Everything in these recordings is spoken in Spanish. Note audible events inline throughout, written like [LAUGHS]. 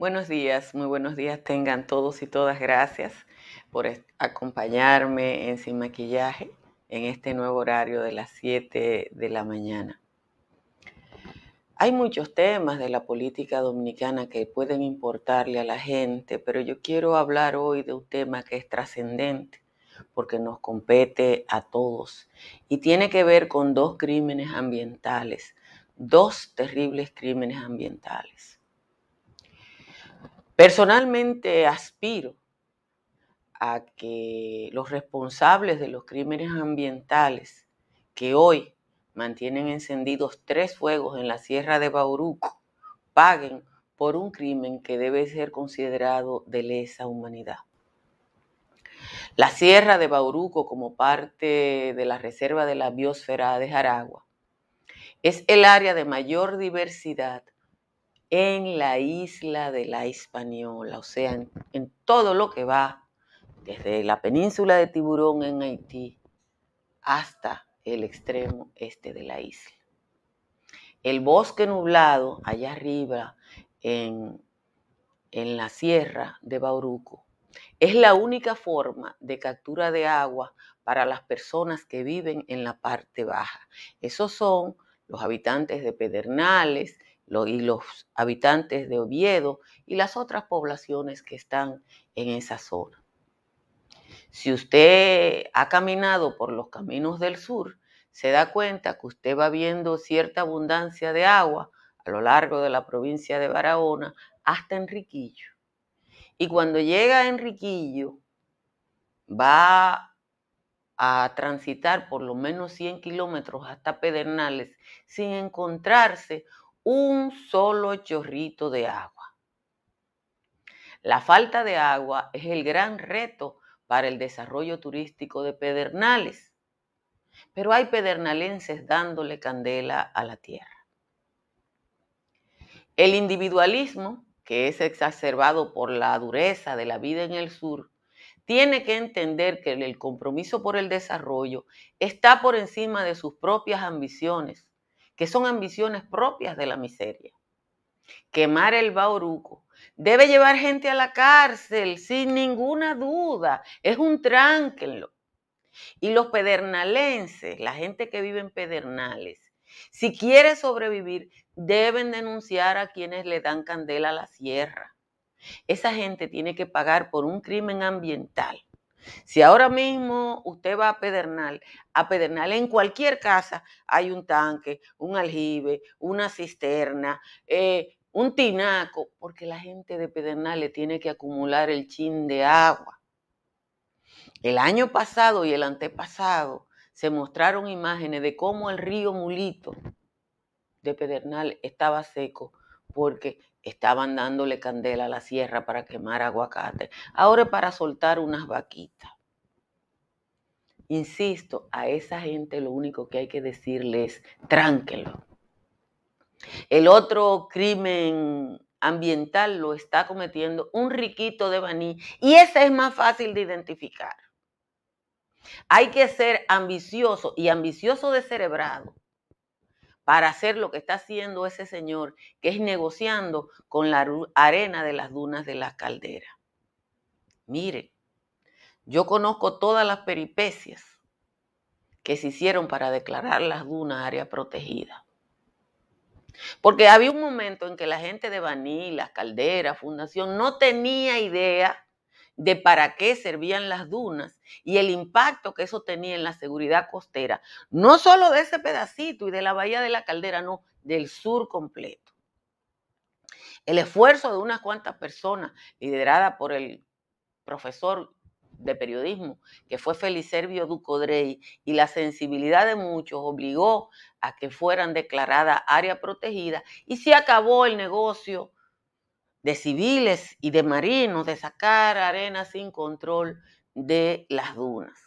Buenos días, muy buenos días tengan todos y todas. Gracias por acompañarme en Sin Maquillaje en este nuevo horario de las 7 de la mañana. Hay muchos temas de la política dominicana que pueden importarle a la gente, pero yo quiero hablar hoy de un tema que es trascendente porque nos compete a todos y tiene que ver con dos crímenes ambientales, dos terribles crímenes ambientales. Personalmente aspiro a que los responsables de los crímenes ambientales que hoy mantienen encendidos tres fuegos en la Sierra de Bauruco paguen por un crimen que debe ser considerado de lesa humanidad. La Sierra de Bauruco, como parte de la Reserva de la Biosfera de Jaragua, es el área de mayor diversidad en la isla de la Hispaniola, o sea, en, todo lo que va desde la península de Tiburón en Haití hasta el extremo este de la isla. El bosque nublado allá arriba en, en la sierra de Bauruco es la única forma de captura de agua para las personas que viven en la parte baja. Esos son los habitantes de Pedernales y los habitantes de Oviedo y las otras poblaciones que están en esa zona. Si usted ha caminado por los caminos del sur, se da cuenta que usted va viendo cierta abundancia de agua a lo largo de la provincia de Barahona hasta Enriquillo. Y cuando llega a Enriquillo, va a transitar por lo menos 100 kilómetros hasta Pedernales sin encontrarse un solo chorrito de agua. La falta de agua es el gran reto para el desarrollo turístico de Pedernales, pero hay pedernalenses dándole candela a la tierra. El individualismo que es exacerbado por la dureza de la vida en el sur, tiene que entender que el compromiso por el desarrollo está por encima de sus propias ambiciones, que son ambiciones propias de la miseria. Quemar el Bauruco debe llevar gente a la cárcel, sin ninguna duda. Es un tránquenlo. Y los pedernalenses, la gente que vive en Pedernales, si quiere sobrevivir, deben denunciar a quienes le dan candela a la sierra. Esa gente tiene que pagar por un crimen ambiental. Si ahora mismo usted va a Pedernal, a Pedernal en cualquier casa hay un tanque, un aljibe, una cisterna, eh, un tinaco, porque la gente de Pedernal le tiene que acumular el chin de agua. El año pasado y el antepasado se mostraron imágenes de cómo el río Mulito de Pedernal estaba seco porque estaban dándole candela a la sierra para quemar aguacate. Ahora para soltar unas vaquitas. Insisto, a esa gente lo único que hay que decirles es tránquelo. El otro crimen ambiental lo está cometiendo un riquito de Baní y ese es más fácil de identificar. Hay que ser ambicioso y ambicioso de cerebrado para hacer lo que está haciendo ese señor, que es negociando con la arena de las dunas de la caldera. Mire, yo conozco todas las peripecias que se hicieron para declarar las dunas área protegida. Porque había un momento en que la gente de Baní, las calderas, Fundación, no tenía idea de para qué servían las dunas y el impacto que eso tenía en la seguridad costera, no solo de ese pedacito y de la bahía de la caldera, no, del sur completo. El esfuerzo de unas cuantas personas, liderada por el profesor de periodismo, que fue Felicervio Ducodrey, y la sensibilidad de muchos obligó a que fueran declaradas área protegida y se acabó el negocio de civiles y de marinos de sacar arena sin control de las dunas.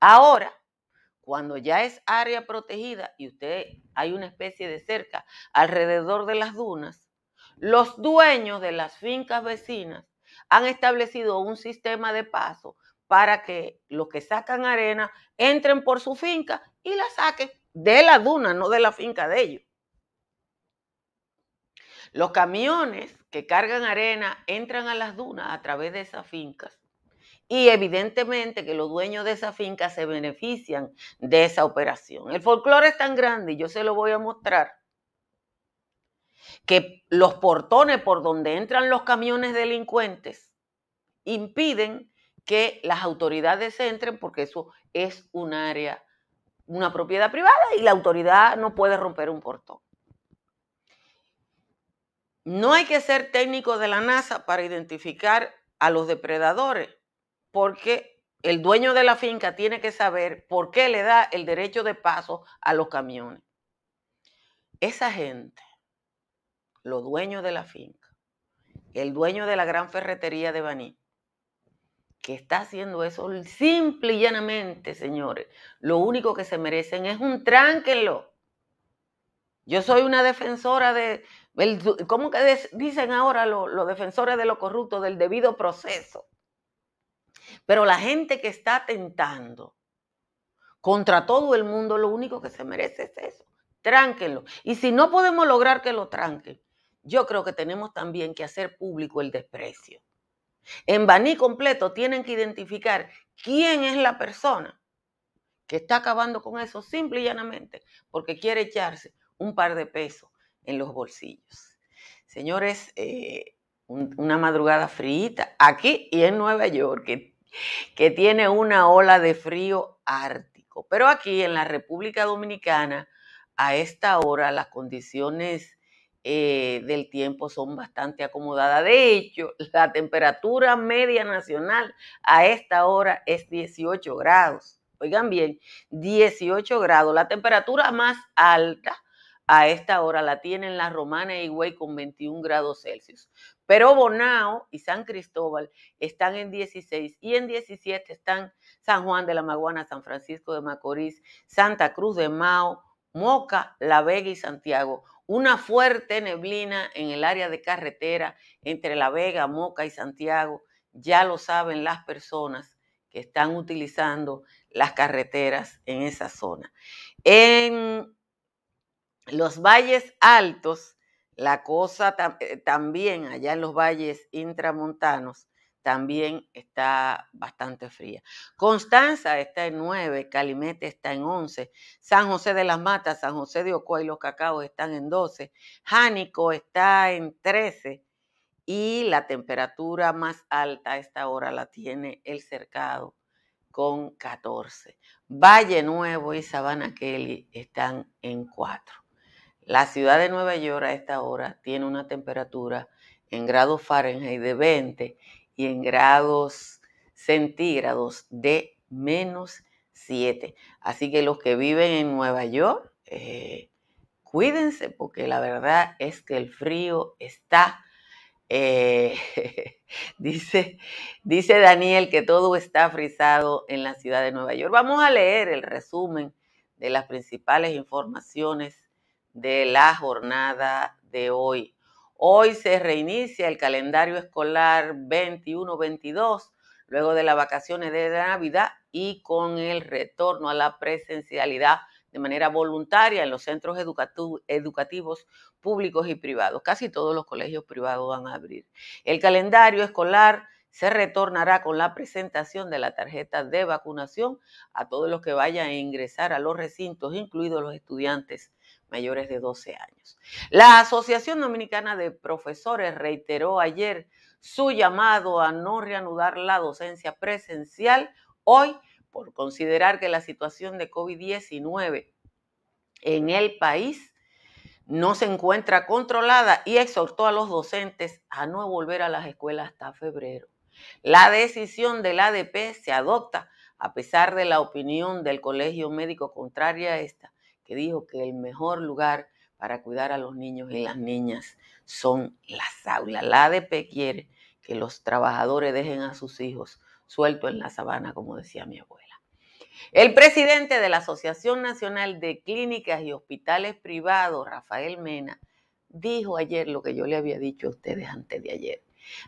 Ahora, cuando ya es área protegida y usted hay una especie de cerca alrededor de las dunas, los dueños de las fincas vecinas han establecido un sistema de paso para que los que sacan arena entren por su finca y la saquen de la duna, no de la finca de ellos. Los camiones que cargan arena entran a las dunas a través de esas fincas y evidentemente que los dueños de esas fincas se benefician de esa operación. El folclore es tan grande y yo se lo voy a mostrar que los portones por donde entran los camiones delincuentes impiden que las autoridades entren porque eso es un área, una propiedad privada y la autoridad no puede romper un portón. No hay que ser técnico de la NASA para identificar a los depredadores, porque el dueño de la finca tiene que saber por qué le da el derecho de paso a los camiones. Esa gente, los dueños de la finca, el dueño de la gran ferretería de Baní, que está haciendo eso simple y llanamente, señores, lo único que se merecen es un tránquenlo. Yo soy una defensora de, ¿Cómo que dicen ahora los, defensores de lo corrupto del debido proceso? Pero la gente que está atentando contra todo el mundo, lo único que se merece es eso. Tránquenlo. Y si no podemos lograr que lo tranquen, yo creo que tenemos también que hacer público el desprecio. En Baní completo tienen que identificar quién es la persona que está acabando con eso simple y llanamente porque quiere echarse un par de pesos en los bolsillos. Señores, eh, una madrugada fríita aquí y en Nueva York, que, que tiene una ola de frío ártico. Pero aquí en la República Dominicana, a esta hora, las condiciones eh, del tiempo son bastante acomodadas. De hecho, la temperatura media nacional a esta hora es 18 grados. Oigan bien, 18 grados. La temperatura más alta a esta hora la tienen la Romana y Higüey con 21 grados Celsius. Pero Bonao y San Cristóbal están en 16 y en 17 están San Juan de la Maguana, San Francisco de Macorís, Santa Cruz de Mao, Moca, La Vega y Santiago. Una fuerte neblina en el área de carretera entre La Vega, Moca y Santiago. Ya lo saben las personas que están utilizando las carreteras en esa zona. En los valles altos, la cosa eh, también allá en los valles intramontanos, también está bastante fría. Constanza está en 9, Calimete está en 11, San José de las Matas, San José de Ocoa y los Cacaos están en 12, Jánico está en 13 y la temperatura más alta a esta hora la tiene el cercado con 14. Valle Nuevo y Sabana Kelly están en 4. La ciudad de Nueva York a esta hora tiene una temperatura en grados Fahrenheit de 20 y en grados centígrados de menos 7. Así que los que viven en Nueva York, eh, cuídense porque la verdad es que el frío está... Eh, [LAUGHS] dice, dice Daniel que todo está frisado en la ciudad de Nueva York. Vamos a leer el resumen de las principales informaciones de la jornada de hoy. Hoy se reinicia el calendario escolar 21-22, luego de las vacaciones de Navidad y con el retorno a la presencialidad de manera voluntaria en los centros educativos públicos y privados. Casi todos los colegios privados van a abrir. El calendario escolar se retornará con la presentación de la tarjeta de vacunación a todos los que vayan a ingresar a los recintos, incluidos los estudiantes mayores de 12 años. La Asociación Dominicana de Profesores reiteró ayer su llamado a no reanudar la docencia presencial hoy por considerar que la situación de COVID-19 en el país no se encuentra controlada y exhortó a los docentes a no volver a las escuelas hasta febrero. La decisión del ADP se adopta a pesar de la opinión del Colegio Médico contraria a esta que dijo que el mejor lugar para cuidar a los niños y las niñas son las aulas. La ADP quiere que los trabajadores dejen a sus hijos sueltos en la sabana, como decía mi abuela. El presidente de la Asociación Nacional de Clínicas y Hospitales Privados, Rafael Mena, dijo ayer lo que yo le había dicho a ustedes antes de ayer.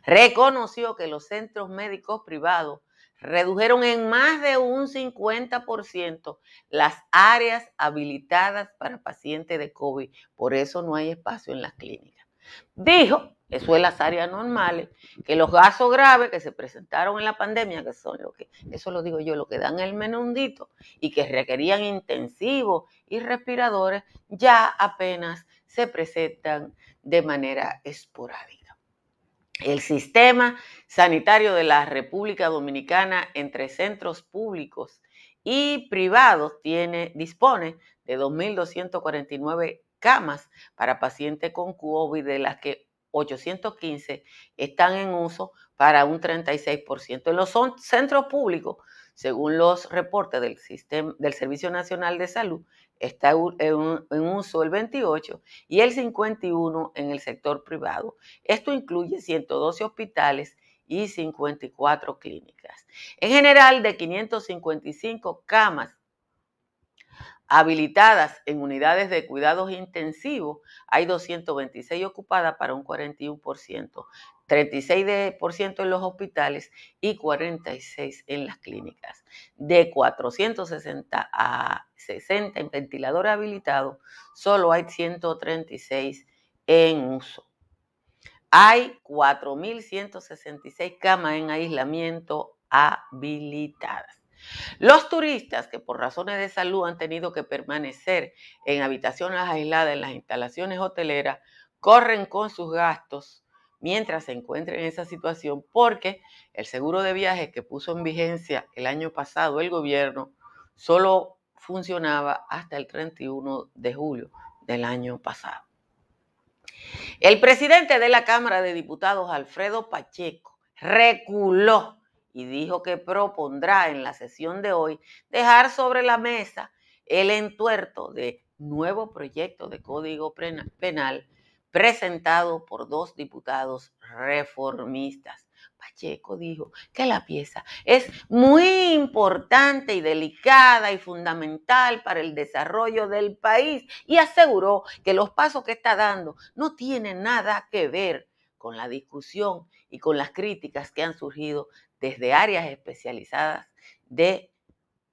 Reconoció que los centros médicos privados redujeron en más de un 50% las áreas habilitadas para pacientes de COVID. Por eso no hay espacio en las clínicas. Dijo, eso es las áreas normales, que los gasos graves que se presentaron en la pandemia, que son lo que, eso lo digo yo, lo que dan el menundito y que requerían intensivos y respiradores, ya apenas se presentan de manera esporádica. El sistema sanitario de la República Dominicana entre centros públicos y privados tiene, dispone de 2.249 camas para pacientes con COVID, de las que 815 están en uso para un 36%. En los centros públicos, según los reportes del, sistema, del Servicio Nacional de Salud, está en, uso el 28 y el 51 en el sector privado. Esto incluye 112 hospitales y 54 clínicas. En general, de 555 camas habilitadas en unidades de cuidados intensivos, hay 226 ocupadas para un 41%, 36% en los hospitales y 46 en las clínicas. De 460 a 60 en ventiladores habilitados, solo hay 136 en uso. Hay 4.166 camas en aislamiento habilitadas. Los turistas que por razones de salud han tenido que permanecer en habitaciones aisladas en las instalaciones hoteleras corren con sus gastos mientras se encuentren en esa situación porque el seguro de viajes que puso en vigencia el año pasado el gobierno solo funcionaba hasta el 31 de julio del año pasado. El presidente de la Cámara de Diputados, Alfredo Pacheco, reculó y dijo que propondrá en la sesión de hoy dejar sobre la mesa el entuerto de nuevo proyecto de código penal presentado por dos diputados reformistas. Pacheco dijo que la pieza es muy importante y delicada y fundamental para el desarrollo del país y aseguró que los pasos que está dando no tienen nada que ver con la discusión y con las críticas que han surgido desde áreas especializadas de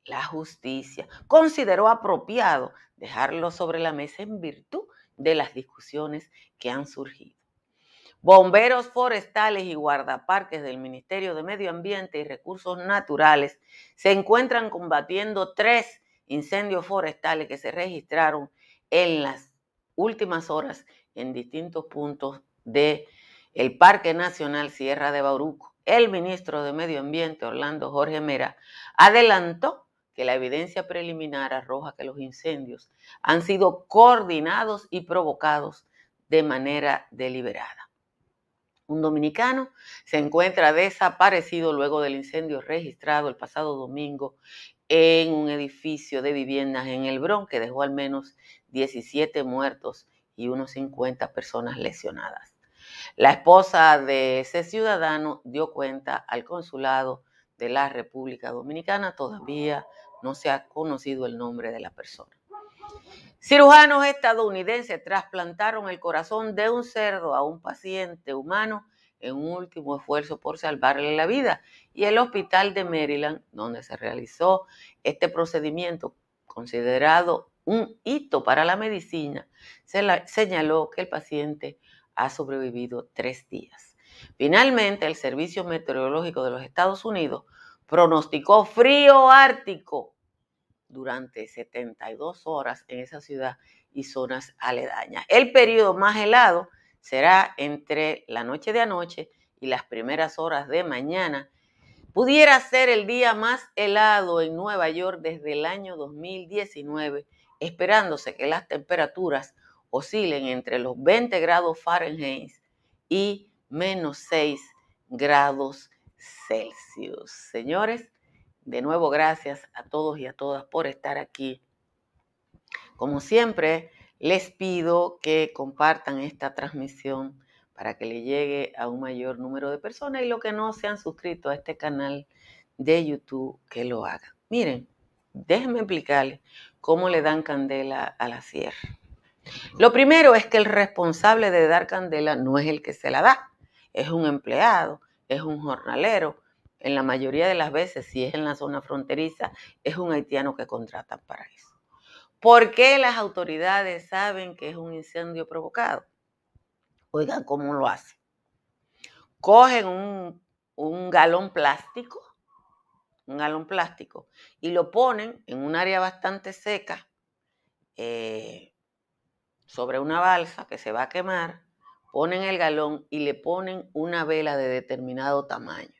la justicia. Consideró apropiado dejarlo sobre la mesa en virtud de las discusiones que han surgido. Bomberos forestales y guardaparques del Ministerio de Medio Ambiente y Recursos Naturales se encuentran combatiendo tres incendios forestales que se registraron en las últimas horas en distintos puntos del el Parque Nacional Sierra de Bauruco el ministro de Medio Ambiente, Orlando Jorge Mera, adelantó que la evidencia preliminar arroja que los incendios han sido coordinados y provocados de manera deliberada. Un dominicano se encuentra desaparecido luego del incendio registrado el pasado domingo en un edificio de viviendas en El Bronx que dejó al menos 17 muertos y unos 50 personas lesionadas. La esposa de ese ciudadano dio cuenta al consulado de la República Dominicana. Todavía no se ha conocido el nombre de la persona. Cirujanos estadounidenses trasplantaron el corazón de un cerdo a un paciente humano en un último esfuerzo por salvarle la vida. Y el hospital de Maryland, donde se realizó este procedimiento considerado un hito para la medicina, señaló que el paciente ha sobrevivido tres días. Finalmente, el Servicio Meteorológico de los Estados Unidos pronosticó frío ártico durante 72 horas en esa ciudad y zonas aledañas. El periodo más helado será entre la noche de anoche y las primeras horas de mañana. Pudiera ser el día más helado en Nueva York desde el año 2019, esperándose que las temperaturas oscilen entre los 20 grados Fahrenheit y menos 6 grados Celsius. Señores, de nuevo gracias a todos y a todas por estar aquí. Como siempre, les pido que compartan esta transmisión para que le llegue a un mayor número de personas y los que no se han suscrito a este canal de YouTube que lo hagan. Miren, déjenme explicarles cómo le dan candela a la sierra. Lo primero es que el responsable de dar candela no es el que se la da, es un empleado, es un jornalero. En la mayoría de las veces, si es en la zona fronteriza, es un haitiano que contratan para eso. ¿Por qué las autoridades saben que es un incendio provocado? Oigan cómo lo hacen. Cogen un, galón plástico, un galón plástico, y lo ponen en un área bastante seca, eh, sobre una balsa que se va a quemar, ponen el galón y le ponen una vela de determinado tamaño.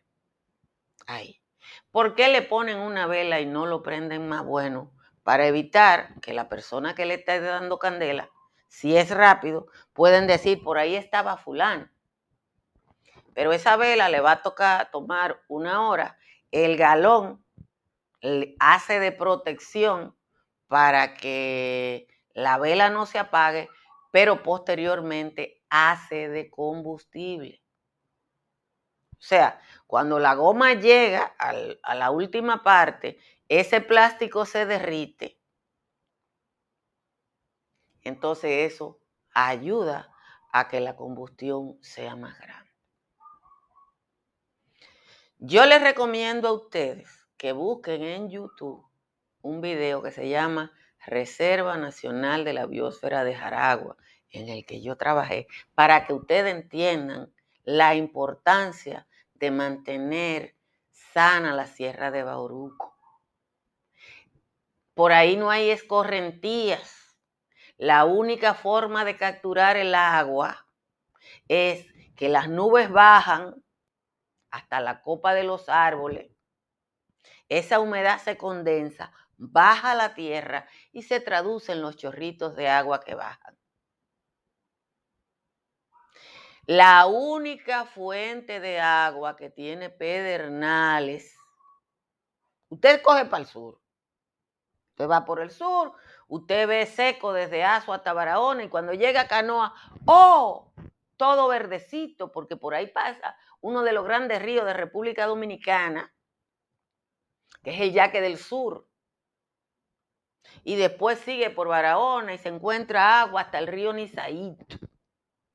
Ahí. ¿Por qué le ponen una vela y no lo prenden más bueno? Para evitar que la persona que le está dando candela, si es rápido, pueden decir, por ahí estaba fulano. Pero esa vela le va a tocar tomar una hora. El galón hace de protección para que la vela no se apague, pero posteriormente hace de combustible. O sea, cuando la goma llega a la última parte, ese plástico se derrite. Entonces eso ayuda a que la combustión sea más grande. Yo les recomiendo a ustedes que busquen en YouTube un video que se llama Reserva Nacional de la Biosfera de Jaragua, en el que yo trabajé, para que ustedes entiendan la importancia de mantener sana la Sierra de Bauruco. Por ahí no hay escorrentías. La única forma de capturar el agua es que las nubes bajan hasta la copa de los árboles. Esa humedad se condensa, baja la tierra y se traduce en los chorritos de agua que bajan. La única fuente de agua que tiene pedernales, usted coge para el sur. Usted va por el sur, usted ve seco desde Azo hasta Barahona y cuando llega a Canoa, ¡oh! Todo verdecito, porque por ahí pasa uno de los grandes ríos de República Dominicana, que es el Yaque del Sur y después sigue por Barahona y se encuentra agua hasta el río Nizaíto.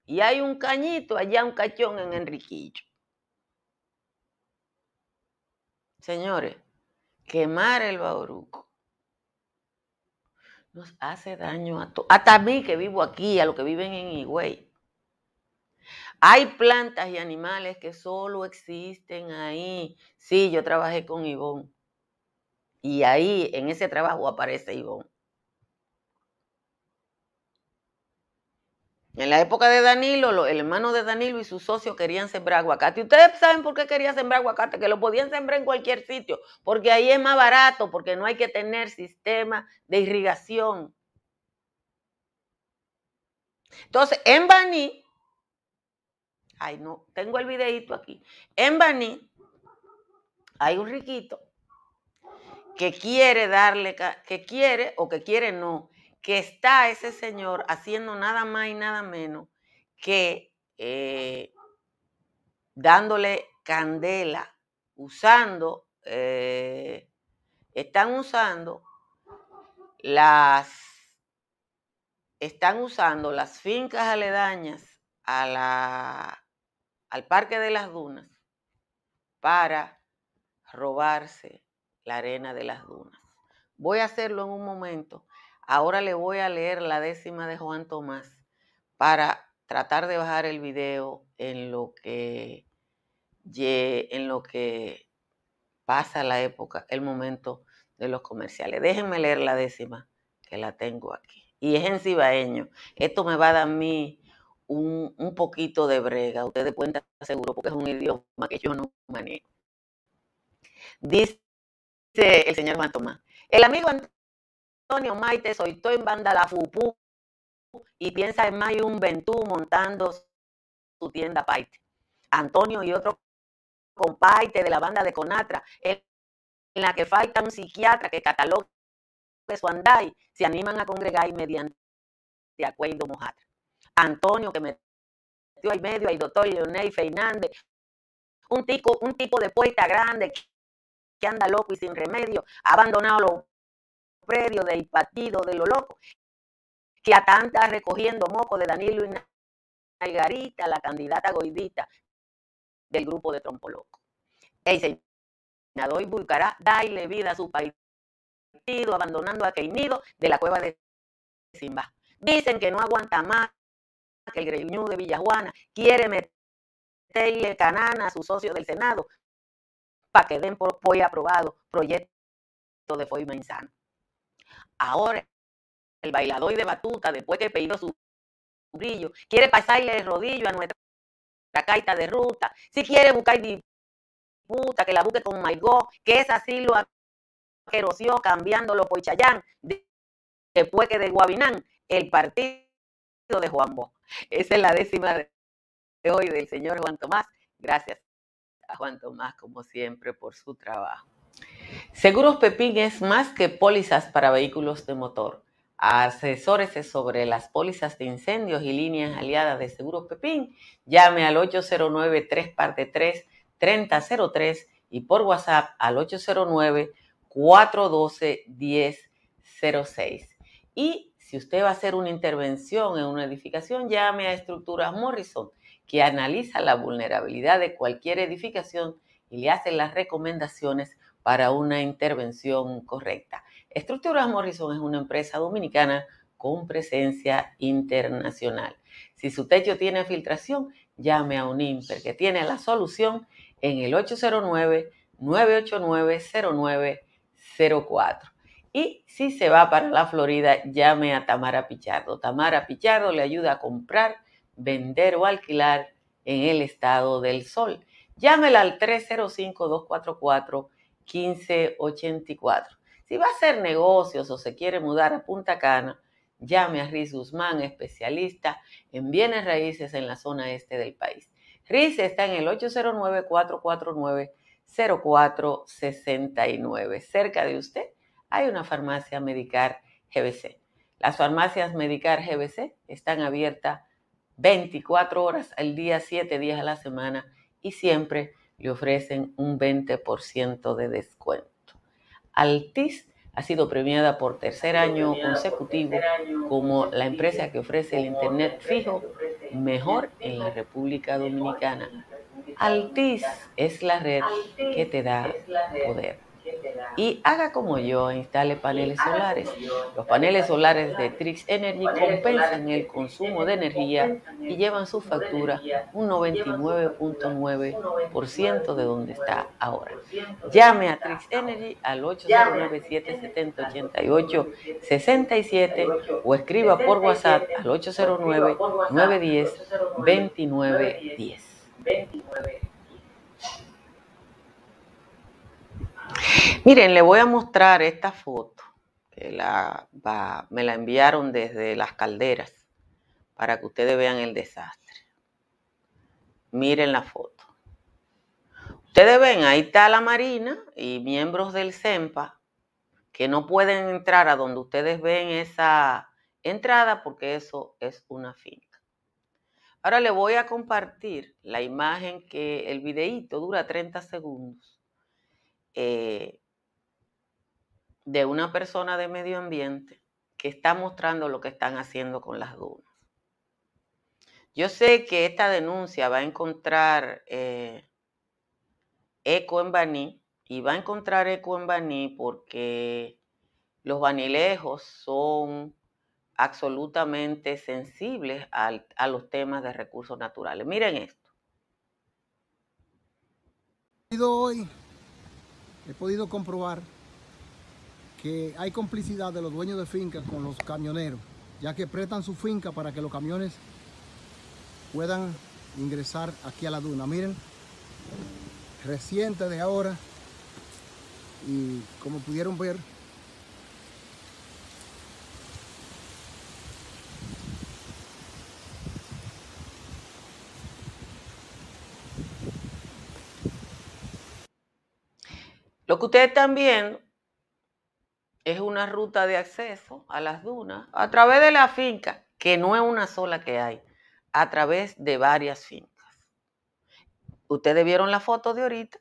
Y hay un cañito, allá un cachón en Enriquillo. Señores, quemar el Bauruco nos hace daño a todos. Hasta a mí que vivo aquí, a los que viven en Higüey. Hay plantas y animales que solo existen ahí. Sí, yo trabajé con Ivonne. Y ahí, en ese trabajo, aparece Ivonne. En la época de Danilo, el hermano de Danilo y su socio querían sembrar aguacate. ustedes saben por qué querían sembrar aguacate, que lo podían sembrar en cualquier sitio, porque ahí es más barato, porque no hay que tener sistema de irrigación. Entonces, en Baní, ay no, tengo el videito aquí. En Baní hay un riquito que quiere darle, que quiere o que quiere no, que está ese señor haciendo nada más y nada menos que eh, dándole candela, usando, eh, están usando las, están usando las fincas aledañas a la, al Parque de las Dunas para robarse la arena de las dunas. Voy a hacerlo en un momento. Ahora le voy a leer la décima de Juan Tomás para tratar de bajar el video en lo que, en lo que pasa la época, el momento de los comerciales. Déjenme leer la décima, que la tengo aquí. Y es en cibaeño. Esto me va a dar a mí un, un poquito de brega. Ustedes pueden estar seguros porque es un idioma que yo no manejo. Dice el señor Juan Tomás. El amigo Antonio Maite soltó en banda la FUPU y piensa en May un Ventú montando su tienda Paite. Antonio y otro compaite de la banda de Conatra, en la que falta un psiquiatra que catalogue su andai, se animan a congregar y mediante Acueido Mojatra. Antonio, que metió ahí medio, ahí doctor Leonel Fernández, un tipo, un tipo de poeta grande que anda loco y sin remedio, ha abandonado los predios del partido de lo loco, que a tanta recogiendo moco de Danilo y Naigarita, la candidata goidita del grupo de Trompo Loco. El senador buscará darle vida a su partido, abandonando a Keinido de la cueva de Simba. Dicen que no aguanta más, que el greñú de Villajuana quiere meterle canana a su socio del Senado para que den por hoy aprobado proyecto de forma insano. Ahora, el bailador de batuta, después que pedido su brillo, quiere pasarle el rodillo a nuestra caita de ruta. Si quiere buscar disputa, que la busque con Maigó, que es así lo querosió cambiándolo por Chayán, después que de Guabinán, el partido de Juan Bo. Esa es la décima de hoy del señor Juan Tomás. Gracias a Juan Tomás, como siempre, por su trabajo. Seguros Pepín es más que pólizas para vehículos de motor. Asesórese sobre las pólizas de incendios y líneas aliadas de Seguros Pepín. Llame al 809 3 3 3003 y por WhatsApp al 809 412 1006. Y si usted va a hacer una intervención en una edificación, llame a Estructuras Morrison, que analiza la vulnerabilidad de cualquier edificación y le hace las recomendaciones para una intervención correcta. Estructuras Morrison es una empresa dominicana con presencia internacional. Si su techo tiene filtración, llame a Unimper, que tiene la solución en el 809-989-0904. Y si se va para la Florida, llame a Tamara Pichardo. Tamara Pichardo le ayuda a comprar, vender o alquilar en el estado del sol. Llámela al 305-244-1584. Si va a hacer negocios o se quiere mudar a Punta Cana, llame a Riz Guzmán, especialista en bienes raíces en la zona este del país. Riz está en el 809-449-0469. Cerca de usted hay una farmacia Medicar GBC. Las farmacias Medicar GBC están abiertas 24 horas al día, 7 días a la semana y siempre le ofrecen un 20% de descuento. Altis ha sido premiada por tercer año consecutivo como la empresa que ofrece el Internet fijo mejor en la República Dominicana. Altis es la red que te da poder. Y haga como yo, instale paneles solares. Los paneles solares de Trix Energy compensan el consumo de energía y llevan su factura un 99.9% de donde está ahora. Llame a Trix Energy al 809-770-8867 o escriba por WhatsApp al 809-910-2910. Miren, le voy a mostrar esta foto que me la enviaron desde las calderas para que ustedes vean el desastre. Miren la foto. Ustedes ven, ahí está la Marina y miembros del CEMPA que no pueden entrar a donde ustedes ven esa entrada porque eso es una finca. Ahora le voy a compartir la imagen que el videíto dura 30 segundos eh, de una persona de medio ambiente que está mostrando lo que están haciendo con las dunas. Yo sé que esta denuncia va a encontrar eh, eco en Baní y va a encontrar eco en Baní porque los vanilejos son absolutamente sensibles a los temas de recursos naturales. Miren esto. Hoy he podido comprobar que hay complicidad de los dueños de fincas con los camioneros, ya que prestan su finca para que los camiones puedan ingresar aquí a la duna. Miren, reciente de ahora, y como pudieron ver, Lo que ustedes están viendo es una ruta de acceso a las dunas a través de la finca que no es una sola que hay, a través de varias fincas. Ustedes vieron la foto de ahorita.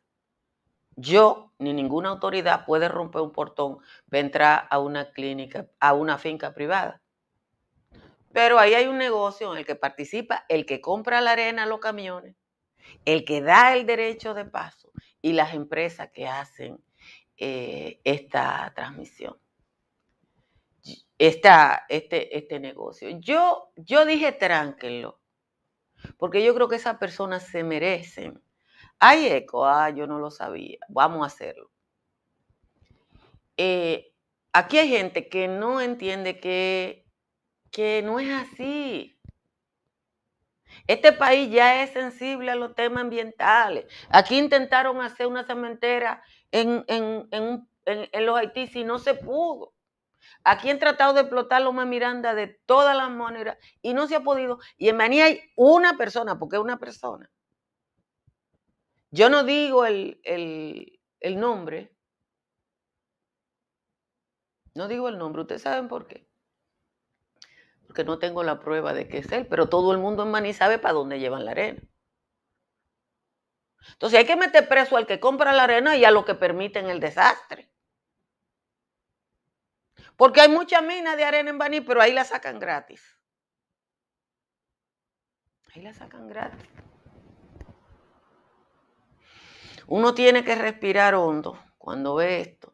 Yo ni ninguna autoridad puede romper un portón para entrar a una clínica, a una finca privada. Pero ahí hay un negocio en el que participa el que compra la arena los camiones, el que da el derecho de paso y las empresas que hacen eh, esta transmisión, esta, este, este negocio. Yo, yo dije tránquenlo, porque yo creo que esas personas se merecen. Hay eco, ah, yo no lo sabía, vamos a hacerlo. Eh, aquí hay gente que no entiende que que no es así. Este país ya es sensible a los temas ambientales. Aquí intentaron hacer una cementera en, los Haití y no se pudo. Aquí han tratado de explotar Loma Miranda de todas las maneras y no se ha podido. Y en Maní hay una persona, porque es una persona. Yo no digo el, el nombre. No digo el nombre. Ustedes saben por qué porque no tengo la prueba de que es él, pero todo el mundo en Maní sabe para dónde llevan la arena. Entonces hay que meter preso al que compra la arena y a lo que permiten el desastre. Porque hay muchas minas de arena en Baní, pero ahí la sacan gratis. Ahí la sacan gratis. Uno tiene que respirar hondo cuando ve esto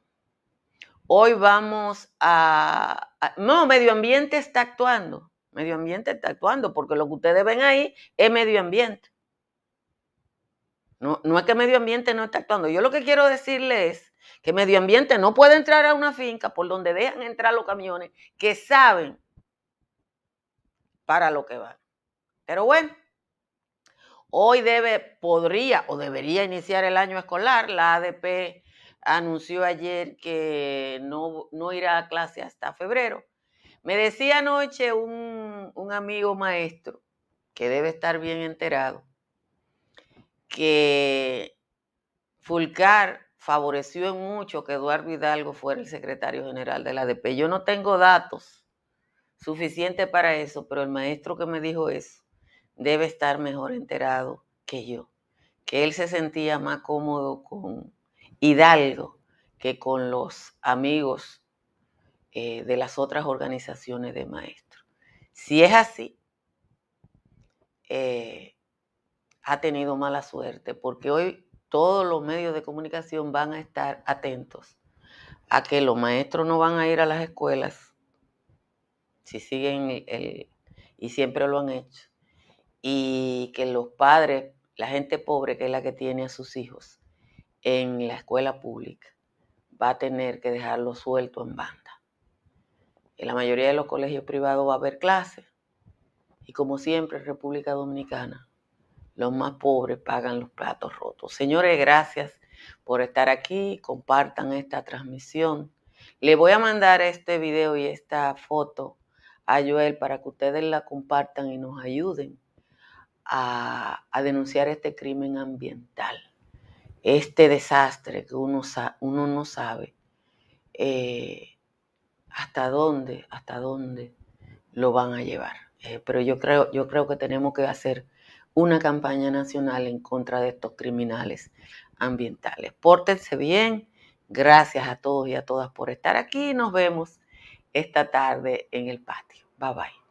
Hoy vamos a, No, medio ambiente está actuando. Medio ambiente está actuando porque lo que ustedes ven ahí es medio ambiente. No, no es que medio ambiente no está actuando. Yo lo que quiero decirles es que medio ambiente no puede entrar a una finca por donde dejan entrar los camiones que saben para lo que van. Pero bueno, hoy debe, podría o debería iniciar el año escolar. La ADP anunció ayer que no, irá a clase hasta febrero. Me decía anoche un, un amigo maestro, que debe estar bien enterado, que Fulcar favoreció en mucho que Eduardo Hidalgo fuera el secretario general de la ADP. Yo no tengo datos suficientes para eso, pero el maestro que me dijo eso debe estar mejor enterado que yo, que él se sentía más cómodo con Hidalgo que con los amigos eh, de las otras organizaciones de maestros. Si es así, eh, ha tenido mala suerte, porque hoy todos los medios de comunicación van a estar atentos a que los maestros no van a ir a las escuelas, si siguen el, y siempre lo han hecho, y que los padres, la gente pobre que es la que tiene a sus hijos, en la escuela pública va a tener que dejarlo suelto en banda. En la mayoría de los colegios privados va a haber clases y como siempre en República Dominicana los más pobres pagan los platos rotos. Señores, gracias por estar aquí. Compartan esta transmisión. Le voy a mandar este video y esta foto a Joel para que ustedes la compartan y nos ayuden a, a denunciar este crimen ambiental este desastre que uno, uno no sabe eh, hasta dónde, hasta dónde lo van a llevar. Eh, pero yo creo, yo creo que tenemos que hacer una campaña nacional en contra de estos criminales ambientales. Pórtense bien. Gracias a todos y a todas por estar aquí. Nos vemos esta tarde en el patio. Bye bye.